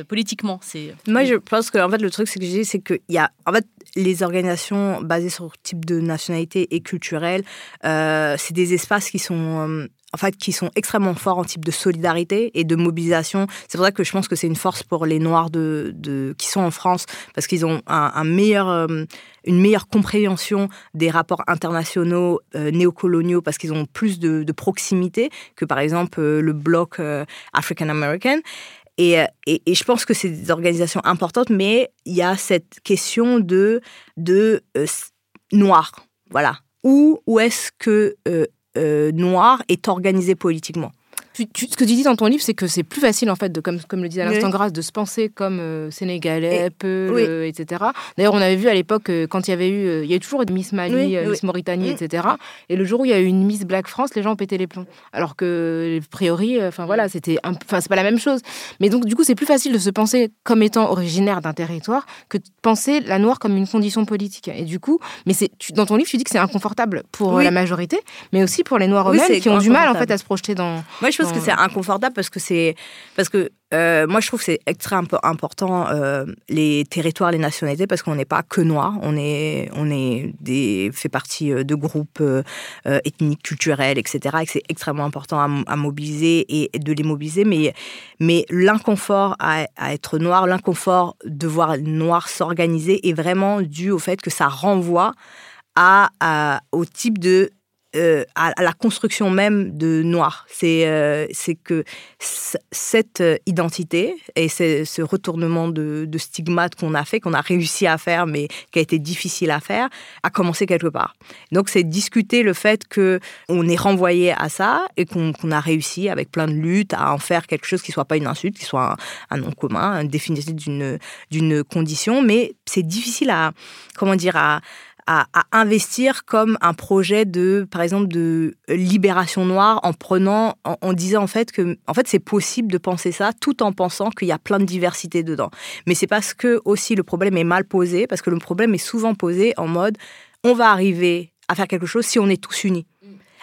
politiquement. C'est moi je pense que en fait le truc c'est que j'ai c'est qu'il y a en fait les organisations basées sur type de nationalité et culturelle, euh, c'est des espaces qui sont euh, en fait, qui sont extrêmement forts en type de solidarité et de mobilisation. C'est pour ça que je pense que c'est une force pour les Noirs de, qui sont en France, parce qu'ils ont un, meilleur, euh, une meilleure compréhension des rapports internationaux néocoloniaux, parce qu'ils ont plus de, proximité que, par exemple, le bloc African American. Euh, et, je pense que c'est des organisations importantes, mais il y a cette question de, euh, noir. Voilà. Où, où est-ce que euh, noir est organisé politiquement? Ce que tu dis dans ton livre, c'est que c'est plus facile, en fait, de, comme, comme le disait à l'instant Grâce, de se penser comme euh, sénégalais, peu, euh, etc. D'ailleurs, on avait vu à l'époque, euh, quand il y avait eu, il y a eu toujours Miss Mali, Miss Mauritanie, mm. etc. Et le jour où il y a eu une Miss Black France, les gens ont pété les plombs. Alors que, a priori, enfin voilà, c'était, enfin c'est pas la même chose. Mais donc, du coup, c'est plus facile de se penser comme étant originaire d'un territoire que de penser la noire comme une condition politique. Et du coup, mais c'est, dans ton livre, tu dis que c'est inconfortable pour la majorité, mais aussi pour les noirs eux-mêmes qui ont du mal, en fait, à se projeter dans. Moi, je pense que c'est inconfortable parce que c'est parce que euh, moi je trouve que c'est extrêmement important euh, les territoires, les nationalités parce qu'on n'est pas que noir, on est on est des fait partie euh, de groupes ethniques, culturels, etc. Et c'est extrêmement important à, mobiliser et de les mobiliser. Mais mais l'inconfort à, être noir, l'inconfort de voir noir s'organiser est vraiment dû au fait que ça renvoie à, à, au type de euh, à, la construction même de noir. C'est euh, que cette identité et ce retournement de, de stigmate qu'on a fait, qu'on a réussi à faire, mais qui a été difficile à faire, a commencé quelque part. Donc c'est discuter le fait que on est renvoyé à ça et qu'on a réussi avec plein de luttes à en faire quelque chose qui soit pas une insulte, qui soit un, nom commun, une définition d'une condition, mais c'est difficile à comment dire à à, investir comme un projet de, par exemple, de libération noire en prenant, en, disant en fait que, en fait, c'est possible de penser ça tout en pensant qu'il y a plein de diversité dedans. Mais c'est parce que aussi le problème est mal posé, parce que le problème est souvent posé en mode, on va arriver à faire quelque chose si on est tous unis.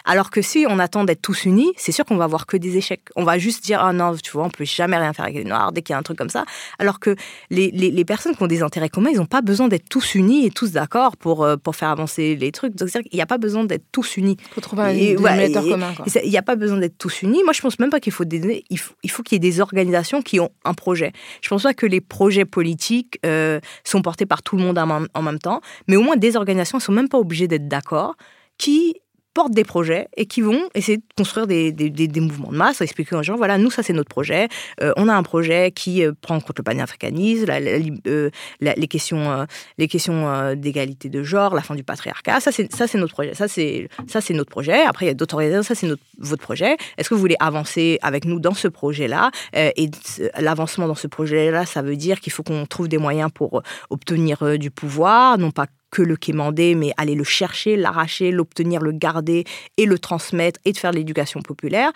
Alors que si on attend d'être tous unis, c'est sûr qu'on va avoir que des échecs. On va juste dire, ah non, tu vois, on peut jamais rien faire avec les Noirs dès qu'il y a un truc comme ça. Alors que les, les, personnes qui ont des intérêts communs, ils n'ont pas besoin d'être tous unis et tous d'accord pour, euh, pour faire avancer les trucs. Donc, il n'y a pas besoin d'être tous unis. Il faut trouver un dénominateur commun. Il n'y a pas besoin d'être tous unis. Moi, je pense même pas qu'il faut des, il faut, il faut qu'il y ait des organisations qui ont un projet. Je pense pas que les projets politiques euh, sont portés par tout le monde en, en même temps, mais au moins des organisations ne sont même pas obligées d'être d'accord qui portent des projets et qui vont essayer de construire des, des, mouvements de masse, expliquer aux gens, voilà, nous, ça c'est notre projet. Euh, on a un projet qui euh, prend en compte le panafricanisme, la, euh, les questions, les questions d'égalité de genre, la fin du patriarcat. Ça, c'est notre projet. Ça, c'est notre projet. Après, il y a d'autres organisations. Ça, c'est votre projet. Est-ce que vous voulez avancer avec nous dans ce projet-là? Et l'avancement dans ce projet-là, ça veut dire qu'il faut qu'on trouve des moyens pour obtenir du pouvoir, non pas que le quémander, mais aller le chercher, l'arracher, l'obtenir, le garder et le transmettre et de faire l'éducation populaire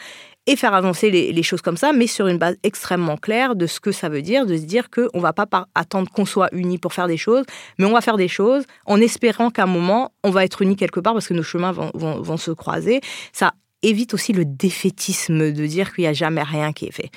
et faire avancer les, choses comme ça, mais sur une base extrêmement claire de ce que ça veut dire, de se dire qu'on ne va pas attendre qu'on soit unis pour faire des choses, mais on va faire des choses en espérant qu'à un moment, on va être unis quelque part parce que nos chemins vont, se croiser. Ça évite aussi le défaitisme de dire qu'il n'y a jamais rien qui est fait.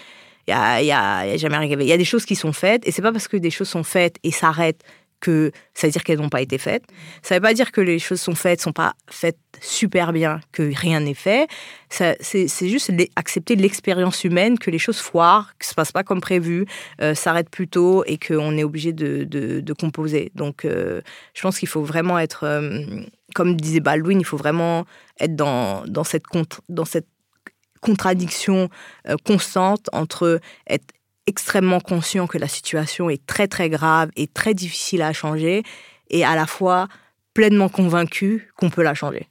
Il y a, a, jamais rien qui est fait. Il y a des choses qui sont faites, et c'est pas parce que des choses sont faites et s'arrêtent que ça veut dire qu'elles n'ont pas été faites. Ça ne veut pas dire que les choses sont faites, sont pas faites super bien, que rien n'est fait. C'est juste accepter l'expérience humaine, que les choses foirent, que ça se passe pas comme prévu, euh, s'arrêtent plus tôt et qu'on est obligé de, composer. Donc, euh, je pense qu'il faut vraiment être, euh, comme disait Baldwin, il faut vraiment être dans, cette, dans cette contradiction constante entre être extrêmement conscient que la situation est très très grave et très difficile à changer et à la fois pleinement convaincu qu'on peut la changer.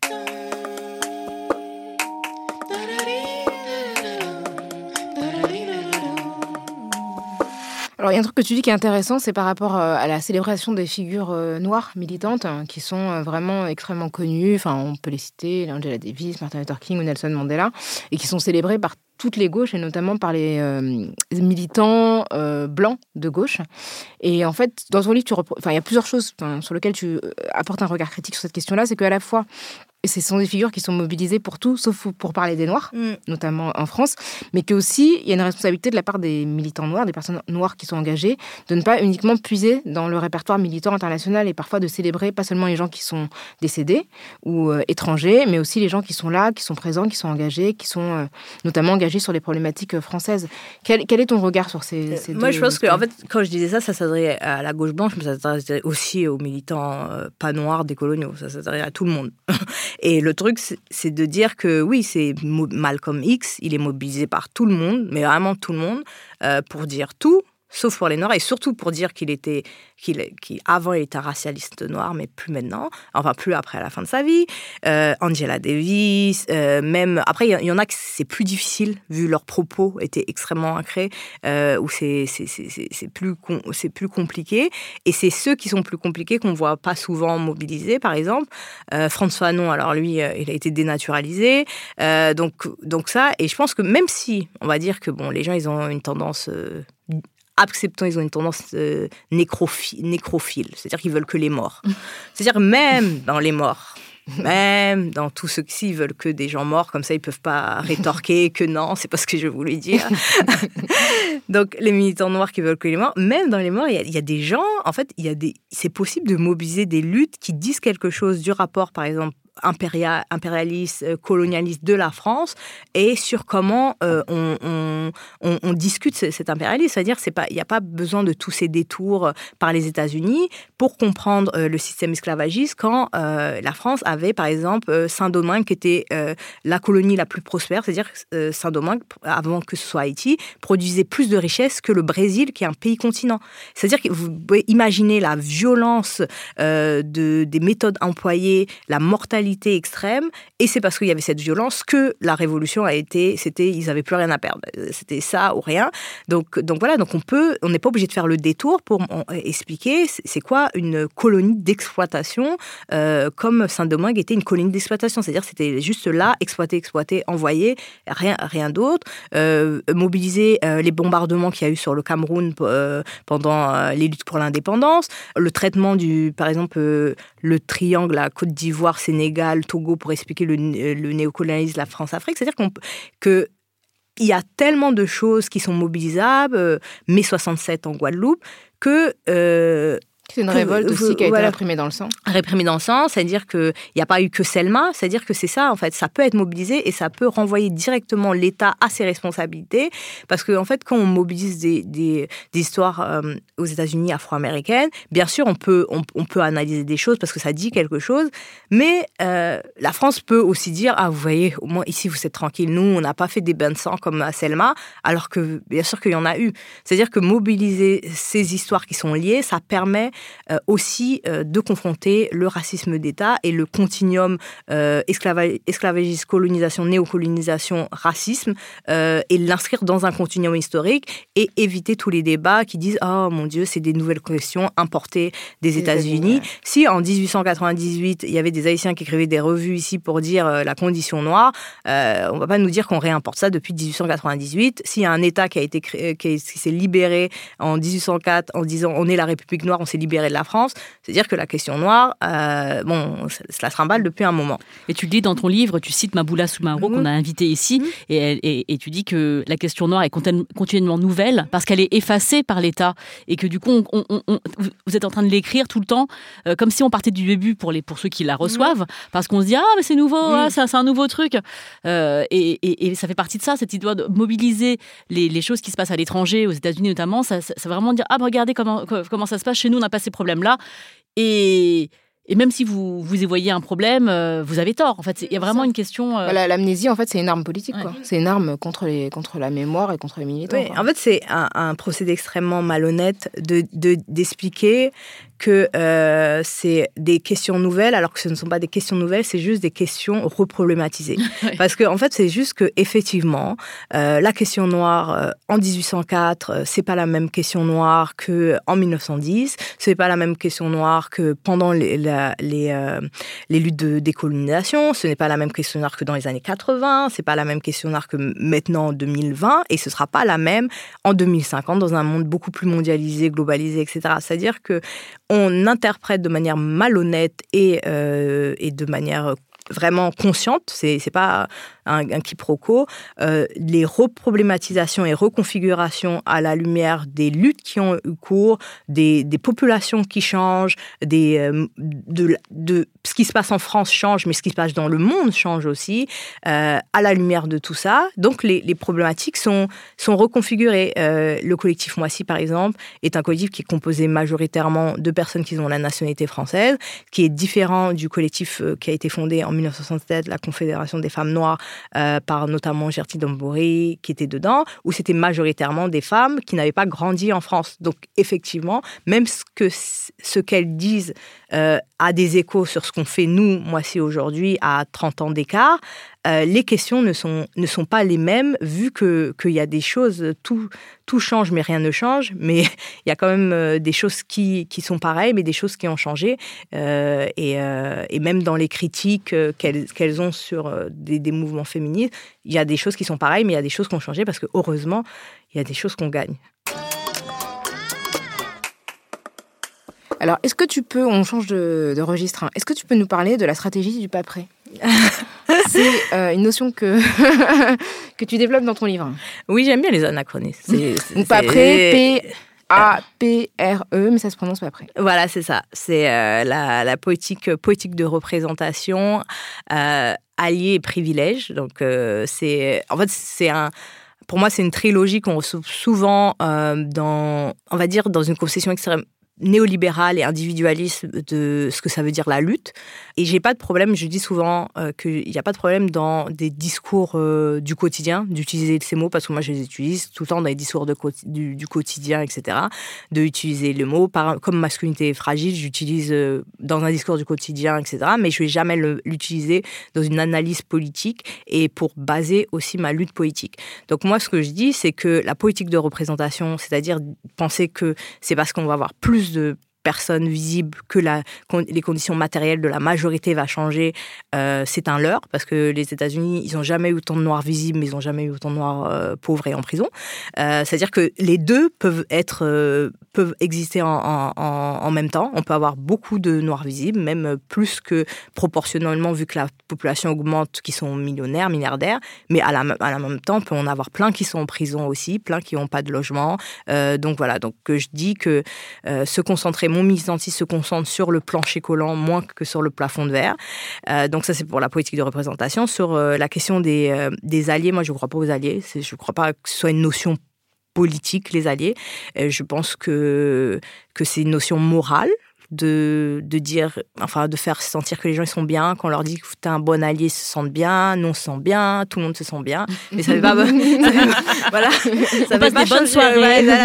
Alors, il y a un truc que tu dis qui est intéressant, c'est par rapport euh, à la célébration des figures euh, noires militantes hein, qui sont euh, vraiment extrêmement connues. Enfin, on peut les citer, Angela Davis, Martin Luther King ou Nelson Mandela, et qui sont célébrées par toutes les gauches et notamment par les militants blancs de gauche. Et en fait, dans ton livre, tu enfin, il y a plusieurs choses sur lesquelles tu apportes un regard critique sur cette question-là. C'est qu'à la fois, ce sont des figures qui sont mobilisées pour tout, sauf pour parler des Noirs, mm. notamment en France, mais qu'aussi, il y a une responsabilité de la part des militants noirs, des personnes noires qui sont engagées, de ne pas uniquement puiser dans le répertoire militant international et parfois de célébrer pas seulement les gens qui sont décédés ou euh, étrangers, mais aussi les gens qui sont là, qui sont présents, qui sont engagés, qui sont euh, notamment engagés sur les problématiques euh, françaises. Quel, est ton regard sur ces, ces Moi, je pense que, en fait, quand je disais ça, ça s'adressait à la gauche blanche, mais ça s'adressait aussi aux militants pas noirs décoloniaux, ça s'adressait à tout le monde. Et le truc, c'est de dire que oui, c'est Malcolm X, il est mobilisé par tout le monde, mais vraiment tout le monde, euh, pour dire tout, sauf pour les Noirs, et surtout pour dire qu'il était, qu'il, il était racialiste noir, mais plus maintenant, enfin plus après à la fin de sa vie. Euh, Angela Davis, euh, même après il y, en a que c'est plus difficile vu leurs propos étaient extrêmement ancrés, euh, où c'est, c'est, plus c'est plus compliqué, et c'est ceux qui sont plus compliqués qu'on voit pas souvent mobilisés, par exemple. François Non, alors lui il a été dénaturalisé, donc donc ça, et je pense que même si on va dire que bon les gens ils ont une tendance acceptons, ils ont une tendance euh, nécrophile, c'est-à-dire qu'ils veulent que les morts. C'est-à-dire même dans les morts, même dans tous ceux-ci, ils veulent que des gens morts, comme ça ils peuvent pas rétorquer que non, c'est pas ce que je voulais dire. Donc les militants noirs qui veulent que les morts, même dans les morts, il y, a des gens, en fait, il y a des, c'est possible de mobiliser des luttes qui disent quelque chose du rapport, par exemple, impérialiste, euh, colonialiste de la France et sur comment euh, on, discute cet impérialisme. C'est-à-dire qu'il n'y a pas besoin de tous ces détours euh, par les États-Unis pour comprendre le système esclavagiste quand la France avait, par exemple, Saint-Domingue qui était la colonie la plus prospère. C'est-à-dire Saint-Domingue, avant que ce soit Haïti, produisait plus de richesses que le Brésil, qui est un pays continent. C'est-à-dire que vous pouvez imaginer la violence de, des méthodes employées, la mortalité extrême. Et c'est parce qu'il y avait cette violence que la révolution a été, c'était, ils n'avaient plus rien à perdre. C'était ça ou rien. Donc, donc voilà, donc on peut, on n'est pas obligé de faire le détour pour expliquer c'est quoi une colonie d'exploitation, euh, comme Saint-Domingue était une colonie d'exploitation. C'est-à-dire c'était juste là, exploiter, exploiter, envoyer, rien, rien d'autre. Euh, mobiliser euh, les bombardements qu'il y a eu sur le Cameroun pendant les luttes pour l'indépendance, le traitement du, par exemple, le triangle à Côte d'Ivoire, Sénégal, Togo pour expliquer le, le néocolonialisme, la France-Afrique. C'est-à-dire qu'on que il y a tellement de choses qui sont mobilisables, euh, mai 67 en Guadeloupe, que euh, c'est une révolte aussi qui a été réprimée dans le sang. Réprimée dans le sang, c'est-à-dire qu'il n'y a pas eu que Selma, c'est-à-dire que c'est ça, en fait, ça peut être mobilisé et ça peut renvoyer directement l'État à ses responsabilités. Parce qu'en en fait, quand on mobilise des, des, histoires euh, aux États-Unis afro-américaines, bien sûr, on peut, on, peut analyser des choses parce que ça dit quelque chose, mais euh, la France peut aussi dire Ah, vous voyez, au moins ici, vous êtes tranquille. Nous, on n'a pas fait des bains de sang comme à Selma, alors que bien sûr qu'il y en a eu. C'est-à-dire que mobiliser ces histoires qui sont liées, ça permet euh, aussi euh, de confronter le racisme d'État et le continuum euh, esclavagisme, colonisation, néocolonisation, racisme, et l'inscrire dans un continuum historique et éviter tous les débats qui disent Oh mon Dieu, c'est des nouvelles questions importées des États-Unis. Si en 1898, il y avait des Haïtiens qui écrivaient des revues ici pour dire la condition noire, on va pas nous dire qu'on réimporte ça depuis 1898. S'il y a un État qui a été créé, qui s'est libéré en 1804 en disant on est la République noire, on s'est libéré libérée de la France. C'est-à-dire que la question noire, euh, bon, cela se remballe depuis un moment. Et tu le dis dans ton livre, tu cites Maboula Soumaoro qu'on a invité ici, et, et, tu dis que la question noire est continuellement nouvelle parce qu'elle est effacée par l'État et que du coup, vous êtes en train de l'écrire tout le temps comme si on partait du début pour, les, pour ceux qui la reçoivent, parce qu'on se dit, ah, mais c'est nouveau, ah, c'est un nouveau truc. et, et, ça fait partie de ça, cette idée de mobiliser les, les choses qui se passent à l'étranger, aux États-Unis notamment, ça, ça, vraiment dire ah bah, regardez comment comment ça se passe chez nous, on n'a pas ces problèmes là et et même si vous, vous y voyez un problème, euh, vous avez tort. En fait, il y a vraiment une question. Euh, l'amnésie, en fait, c'est une arme politique. C'est une arme contre, les, contre la mémoire et contre les militants. en fait, c'est un, un, procédé extrêmement malhonnête de d'expliquer que euh, c'est des questions nouvelles, alors que ce ne sont pas des questions nouvelles, c'est juste des questions reproblématisées. Parce que en fait, c'est juste que effectivement, euh, la question noire euh, en 1804, euh, c'est pas la même question noire que en 1910, c'est pas la même question noire que pendant les les, les luttes de décolonisation, ce n'est pas la même question noire que dans les années 80, c'est pas la même question noire que maintenant en 2020, et ce sera pas la même en 2050 dans un monde beaucoup plus mondialisé, globalisé, etc. C'est-à-dire que on interprète de manière malhonnête et, euh, et de manière vraiment consciente, c'est pas un, un quiproquo, euh, les reproblématisations et reconfigurations à la lumière des luttes qui ont eu cours, des, populations qui changent, des, euh, de, ce qui se passe en France change, mais ce qui se passe dans le monde change aussi, euh, à la lumière de tout ça. Donc les, problématiques sont, sont reconfigurées. Euh, le collectif Moissy, par exemple, est un collectif qui est composé majoritairement de personnes qui ont la nationalité française, qui est différent du collectif qui a été fondé en 1967, la Confédération des femmes noires, euh, par notamment Gertie Dombori, qui était dedans, où c'était majoritairement des femmes qui n'avaient pas grandi en France. Donc effectivement, même ce que ce qu'elles disent euh, a des échos sur ce qu'on fait nous, moi c'est aujourd'hui, à 30 ans d'écart, euh, les questions ne sont, ne sont pas les mêmes, vu qu'il y a des choses, tout, tout change, mais rien ne change, mais il y a quand même euh, des choses qui, qui sont pareilles, mais des choses qui ont changé. Euh, et, et, même dans les critiques qu'elles ont sur des, des, mouvements féministes, il y a des choses qui sont pareilles, mais il y a des choses qui ont changé, parce que heureusement, il y a des choses qu'on gagne. Alors, est-ce que tu peux, on change de, registre, hein. est-ce que tu peux nous parler de la stratégie du pas prêt? C'est euh, une notion que, que tu développes dans ton livre. Oui, j'aime bien les anachronismes. pas prêt, P. A-P-R-E, mais ça se prononce pas après. Voilà, c'est ça. C'est euh, la, la, poétique, poétique de représentation, euh, allié et privilège. Donc, c'est. En fait, c'est un pour moi, c'est une trilogie qu'on retrouve souvent dans, on va dire, dans une concession extrême, néolibéral et individualiste de ce que ça veut dire la lutte. Et j'ai pas de problème, je dis souvent euh, qu'il n'y a pas de problème dans des discours euh, du quotidien d'utiliser ces mots, parce que moi je les utilise tout le temps dans les discours du, quotidien, etc. De utiliser le mot comme masculinité fragile, j'utilise euh, dans un discours du quotidien, etc. Mais je vais jamais l'utiliser dans une analyse politique et pour baser aussi ma lutte politique. Donc moi ce que je dis, c'est que la politique de représentation, c'est-à-dire penser que c'est parce qu'on va avoir plus de personnes visibles, que les conditions matérielles de la majorité va changer, euh, c'est un leurre, parce que les États-Unis, ils n'ont jamais eu autant de noirs visibles, mais ils n'ont jamais eu autant de noirs euh, pauvres et en prison. Euh, c'est-à-dire que les deux peuvent être peuvent exister en, en, même temps. On peut avoir beaucoup de noirs visibles, même plus que proportionnellement, vu que la population augmente, qui sont millionnaires, milliardaires, mais à la, à la même temps, on peut en avoir plein qui sont en prison aussi, plein qui n'ont pas de logement. donc voilà, donc je dis que se concentrer mon militantisme se concentre sur le plancher collant moins que sur le plafond de verre. Euh, donc ça, c'est pour la politique de représentation. Sur euh, la question des, euh, des, alliés, moi, je ne crois pas aux alliés. Je ne crois pas que ce soit une notion politique, les alliés. je pense que, que c'est une notion morale de, de dire, enfin, de faire sentir que les gens ils sont bien. Quand on leur dit que tu es un bon allié, ils se sentent bien, nous on se sent bien, tout le monde se sent bien. Mais ça fait pas, voilà, ça fait pas changer,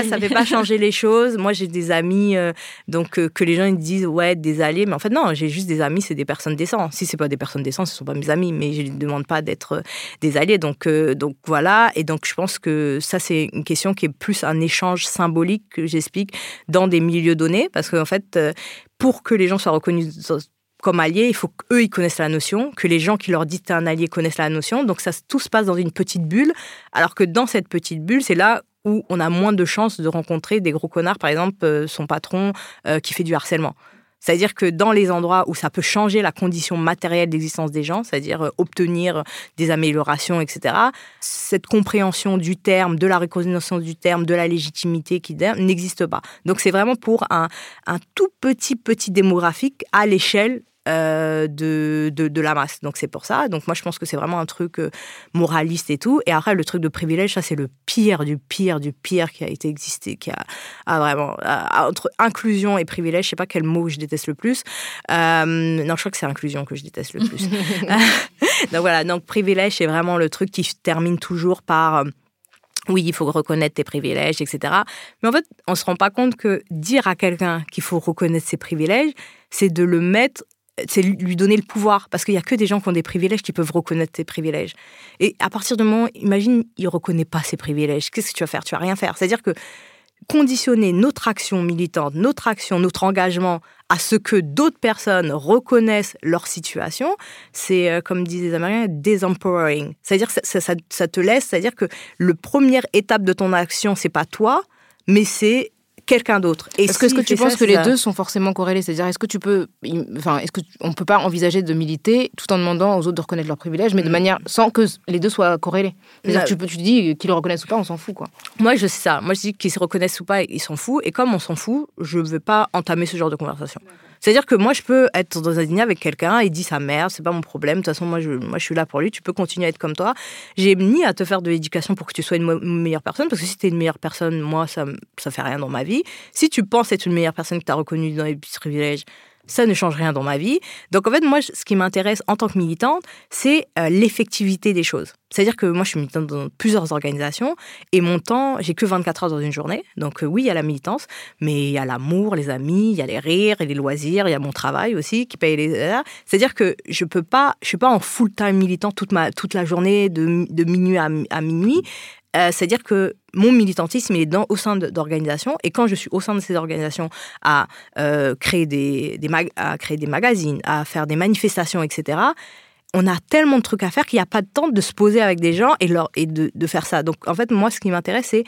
ça fait pas changer les choses. Moi, j'ai des amis, euh, donc euh, que les gens ils disent ouais des alliés, mais en fait non, j'ai juste des amis, c'est des personnes décentes. Si c'est pas des personnes décentes, ce sont pas mes amis, mais je ne demande pas d'être euh, des alliés. Donc donc voilà, et donc je pense que ça c'est une question qui est plus un échange symbolique que j'explique dans des milieux donnés, parce qu'en fait pour que les gens soient reconnus comme alliés, il faut qu'eux, ils connaissent la notion, que les gens qui leur disent un allié connaissent la notion. Donc ça, tout se passe dans une petite bulle, alors que dans cette petite bulle, c'est là où on a moins de chances de rencontrer des gros connards, par exemple son patron qui fait du harcèlement. C'est-à-dire que dans les endroits où ça peut changer la condition matérielle d'existence des gens, c'est-à-dire euh, obtenir des améliorations, etc., cette compréhension du terme, de la reconnaissance du terme, de la légitimité qui n'existe pas. Donc c'est vraiment pour un, un tout petit, petit démographique à l'échelle euh, de, de, la masse. Donc c'est pour ça. Donc moi je pense que c'est vraiment un truc euh, moraliste et tout. Et après le truc de privilège, ça c'est le pire du pire du pire qui a été existé, qui a, a vraiment entre inclusion et privilège, je sais pas quel mot je déteste le plus. Euh, non, je crois que c'est inclusion que je déteste le plus. donc voilà. Donc privilège c'est vraiment le truc qui se termine toujours par oui, il faut reconnaître tes privilèges, etc. Mais en fait, on ne se rend pas compte que dire à quelqu'un qu'il faut reconnaître ses privilèges, c'est de le mettre c'est lui donner le pouvoir, parce qu'il n'y a que des gens qui ont des privilèges qui peuvent reconnaître ses privilèges. Et à partir du moment, imagine, il ne reconnaît pas ses privilèges, qu'est-ce que tu vas faire? Tu vas rien faire. C'est-à-dire que conditionner notre action militante, notre action, notre engagement à ce que d'autres personnes reconnaissent leur situation, c'est, euh, comme disent les Américains, disempowering. C'est-à-dire que ça, ça, te laisse, c'est-à-dire que le première étape de ton action, c'est pas toi, mais c'est quelqu'un d'autre. Est-ce que, tu penses que les deux sont forcément corrélés C'est-à-dire, est-ce que tu peux, enfin, est-ce que on peut pas envisager de militer tout en demandant aux autres de reconnaître leurs privilèges, mais de mm. manière sans que les deux soient corrélés C'est-à-dire, tu peux, tu dis qu'ils le reconnaissent ou pas, on s'en fout, quoi. Moi, je sais ça. Moi, je dis qu'ils se reconnaissent ou pas, ils s'en foutent. Et comme on s'en fout, je ne veux pas entamer ce genre de conversation. C'est-à-dire que moi, je peux être dans un dîner avec quelqu'un et dire sa mère, c'est pas mon problème. De toute façon, moi je, moi, je suis là pour lui. Tu peux continuer à être comme toi. J'ai ni à te faire de l'éducation pour que tu sois une, meilleure personne, parce que si tu es une meilleure personne, moi, ça, ça fait rien dans ma vie. Si tu penses être une meilleure personne que tu as reconnue dans les privilèges, ça ne change rien dans ma vie. Donc en fait, moi, ce qui m'intéresse en tant que militante, c'est euh, l'effectivité des choses. C'est-à-dire que moi, je suis militante dans plusieurs organisations et mon temps, j'ai que 24 heures dans une journée. Donc euh, oui, il y a la militance, mais il y a l'amour, les amis, il y a les rires et les loisirs, il y a mon travail aussi qui paye les... C'est-à-dire que je peux pas, je suis pas en full-time militant toute, la journée de, minuit à minuit. Euh, c'est-à-dire que mon militantisme il est dans, au sein d'organisations et quand je suis au sein de ces organisations à euh, créer des, à créer des magazines, à faire des manifestations, etc. On a tellement de trucs à faire qu'il n'y a pas de temps de se poser avec des gens et, leur, et de, faire ça. Donc en fait, moi, ce qui m'intéresse, c'est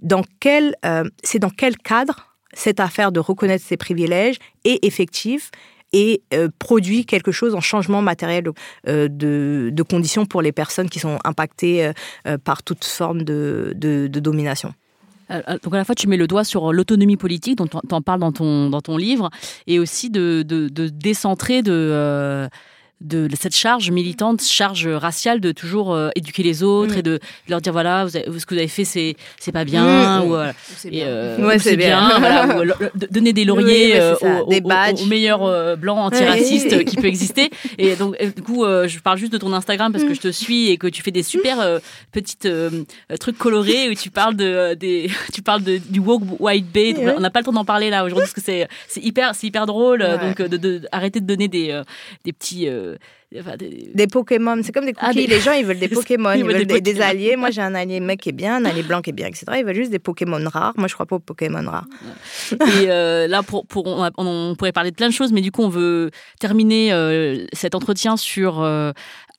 dans quel, euh, dans quel cadre cette affaire de reconnaître ses privilèges est effective et euh, produit quelque chose en changement matériel euh, de, de, conditions pour les personnes qui sont impactées euh, par toute forme de, de, de, domination. Donc à la fois tu mets le doigt sur l'autonomie politique dont tu en parles dans ton, dans ton livre et aussi de, de décentrer de de cette charge militante, charge raciale de toujours euh, éduquer les autres et de, leur dire voilà, ce que vous avez fait, c'est c'est pas bien, ou, c'est bien, donner des lauriers euh, aux, meilleurs euh, blancs antiracistes qui peut exister. Et donc, du coup, je parle juste de ton Instagram parce que je te suis et que tu fais des super petites trucs colorés où tu parles de, des, tu parles de, du woke white bait. On n'a pas le temps d'en parler là aujourd'hui parce que c'est hyper, hyper drôle. Donc, de, de, arrêter de donner des, des petits des... Pokémon, c'est comme des ah, cookies. Les gens, ils veulent des Pokémon, ils, veulent des, alliés. Moi, j'ai un allié mec qui est bien, un allié blanc qui est bien, etc. Ils veulent juste des Pokémon rares. Moi, je crois pas aux Pokémon rares. Et euh, là, pour, pour, on, pourrait parler de plein de choses, mais du coup, on veut terminer euh, cet entretien sur euh,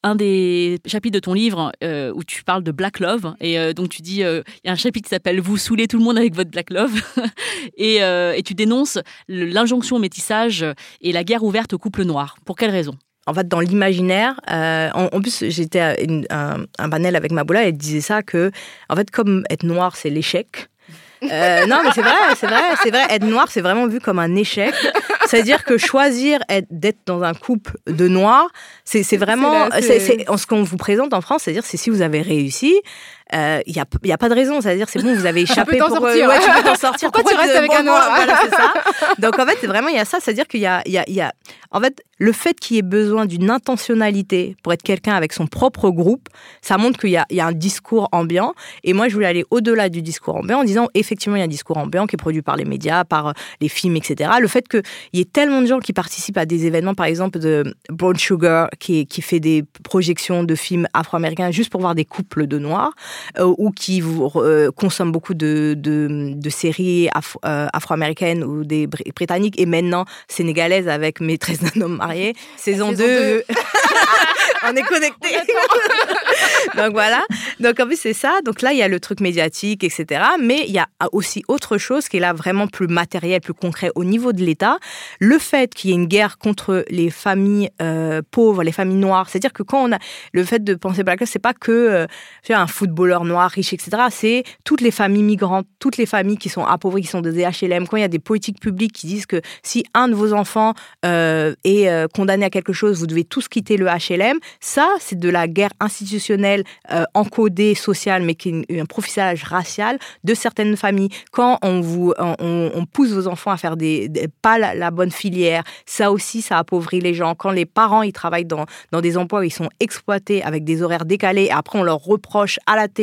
un des chapitres de ton livre où tu parles de Black Love. Et donc, tu dis, il y a un chapitre qui s'appelle Vous saoulez tout le monde avec votre Black Love. et, et tu dénonces l'injonction au métissage et la guerre ouverte au couple noir. Pour quelle raison? En fait, dans l'imaginaire, euh, en, plus, j'étais à un, un, panel avec Maboula et elle disait ça que, en fait, comme être noir, c'est l'échec. Euh, non, mais c'est vrai, c'est vrai, c'est vrai. Être noir, c'est vraiment vu comme un échec. C'est-à-dire que choisir d'être dans un couple de noirs, c'est vraiment, c'est ce qu'on vous présente en France, c'est-à-dire c'est si vous avez réussi, il euh, n'y a, y a pas de raison. C'est-à-dire, c'est bon, vous avez échappé pour. Sortir, ouais, tu peux t'en sortir. Pourquoi, tu restes avec un noir Voilà, c'est ça. Donc, en fait, vraiment, il y a ça. C'est-à-dire qu'il y a, y, a, y a. En fait, le fait qu'il y ait besoin d'une intentionnalité pour être quelqu'un avec son propre groupe, ça montre qu'il y a, y a un discours ambiant. Et moi, je voulais aller au-delà du discours ambiant en disant, effectivement, il y a un discours ambiant qui est produit par les médias, par euh, les films, etc. Le fait qu'il y ait tellement de gens qui participent à des événements, par exemple, de Brown Sugar, qui, qui fait des projections de films afro-américains juste pour voir des couples de noirs, ou qui consomment beaucoup de, de, séries afro-américaines ou des britanniques et maintenant sénégalaises avec Maîtresse d'un homme marié, saison, 2. on est connecté. Donc voilà. Donc en plus c'est ça. Donc là il y a le truc médiatique, etc. Mais il y a aussi autre chose qui est là vraiment plus matériel, plus concret au niveau de l'État. Le fait qu'il y ait une guerre contre les familles euh, pauvres, les familles noires. C'est-à-dire que quand on a le fait de penser Black c'est pas que euh, un footballeur noir riche, etc. C'est toutes les familles migrantes, toutes les familles qui sont appauvries, qui sont des HLM. Quand il y a des politiques publiques qui disent que si un de vos enfants euh, est condamné à quelque chose, vous devez tous quitter le HLM. Ça, c'est de la guerre institutionnelle encodée sociale, mais qui est un profilage racial de certaines familles. Quand on vous on, pousse vos enfants à faire des, pas la, bonne filière, ça aussi, ça appauvrit les gens. Quand les parents ils travaillent dans, dans des emplois où ils sont exploités avec des horaires décalés, et après on leur reproche à la télé,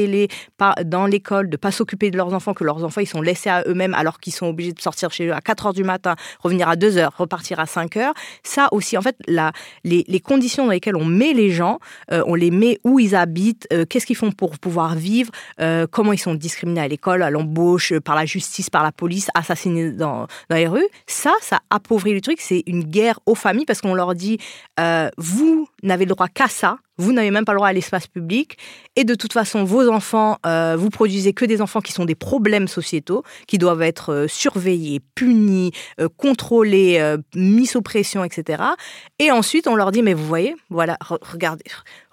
pas dans l'école, de pas s'occuper de leurs enfants, que leurs enfants ils sont laissés à eux-mêmes alors qu'ils sont obligés de sortir chez eux à 4 heures du matin, revenir à 2 heures, repartir à 5 heures. Ça aussi, en fait, la, les, les conditions dans lesquelles on met les gens, euh, on les met où ils habitent, euh, qu'est-ce qu'ils font pour pouvoir vivre, euh, comment ils sont discriminés à l'école, à l'embauche, par la justice, par la police, assassinés dans, dans les rues. Ça, ça appauvrit le truc. C'est une guerre aux familles parce qu'on leur dit, vous n'avez le droit qu'à ça vous n'avez même pas le droit à l'espace public. Et de toute façon, vos enfants, euh, vous produisez que des enfants qui sont des problèmes sociétaux, qui doivent être euh, surveillés, punis, euh, contrôlés, mis sous pression, etc. Et ensuite, on leur dit, mais vous voyez, voilà, regardez,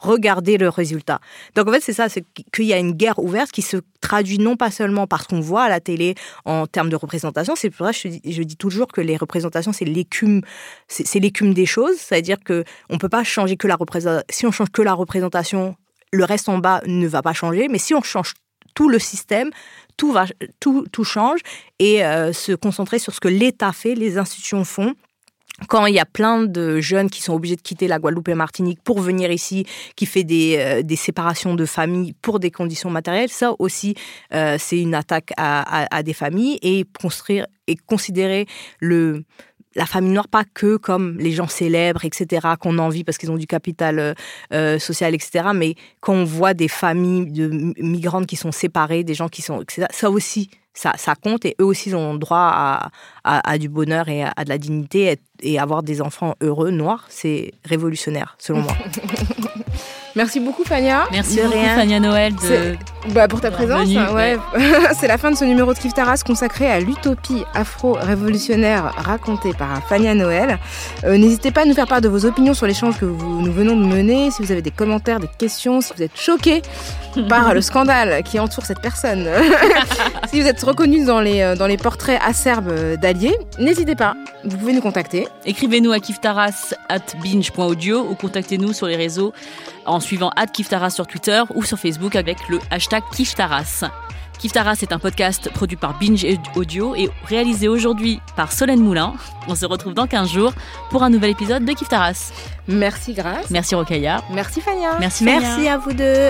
regardez le résultat. Donc en fait, c'est ça, c'est qu'il y a une guerre ouverte qui se traduit non pas seulement par ce qu'on voit à la télé en termes de représentation, c'est pour ça que je dis, je dis toujours que les représentations, c'est l'écume, c'est l'écume des choses, c'est-à-dire que on peut pas changer que la représentation. Si on change que la représentation, le reste en bas ne va pas changer. Mais si on change tout le système, tout, va, tout, tout change et euh, se concentrer sur ce que l'État fait, les institutions font. Quand il y a plein de jeunes qui sont obligés de quitter la Guadeloupe et Martinique pour venir ici, qui fait des, euh, des séparations de familles pour des conditions matérielles, ça aussi, euh, c'est une attaque à, à, des familles et construire et considérer le, la famille noire, pas que comme les gens célèbres, etc., qu'on envie parce qu'ils ont du capital euh, euh, social, etc., mais quand on voit des familles de migrantes qui sont séparées, des gens qui sont, etc., ça aussi, ça, compte et eux aussi ils ont droit à, du bonheur et à, de la dignité et avoir des enfants heureux, noirs, c'est révolutionnaire, selon moi. Merci beaucoup, Fania. Merci beaucoup, Fania Noël, de... bah, pour ta présence. Ouais. c'est la fin de ce numéro de Kif Taras consacré à l'utopie afro-révolutionnaire racontée par Fania Noël. Euh, n'hésitez pas à nous faire part de vos opinions sur l'échange que vous, nous venons de mener. Si vous avez des commentaires, des questions, si vous êtes choqués par le scandale qui entoure cette personne, si vous êtes reconnu dans les, euh, dans les portraits acerbes d'Allier, n'hésitez pas. Vous pouvez nous contacter. Écrivez-nous à kiftaras at binge.audio ou contactez-nous sur les réseaux en suivant @kiftaras sur Twitter ou sur Facebook avec le hashtag Kiftaras. Kiftaras est un podcast produit par Binge Audio et réalisé aujourd'hui par Solène Moulin. On se retrouve dans 15 jours pour un nouvel épisode de Kiftaras. Merci Grace. Merci Rokaya. Merci Fania. Merci Merci à vous deux.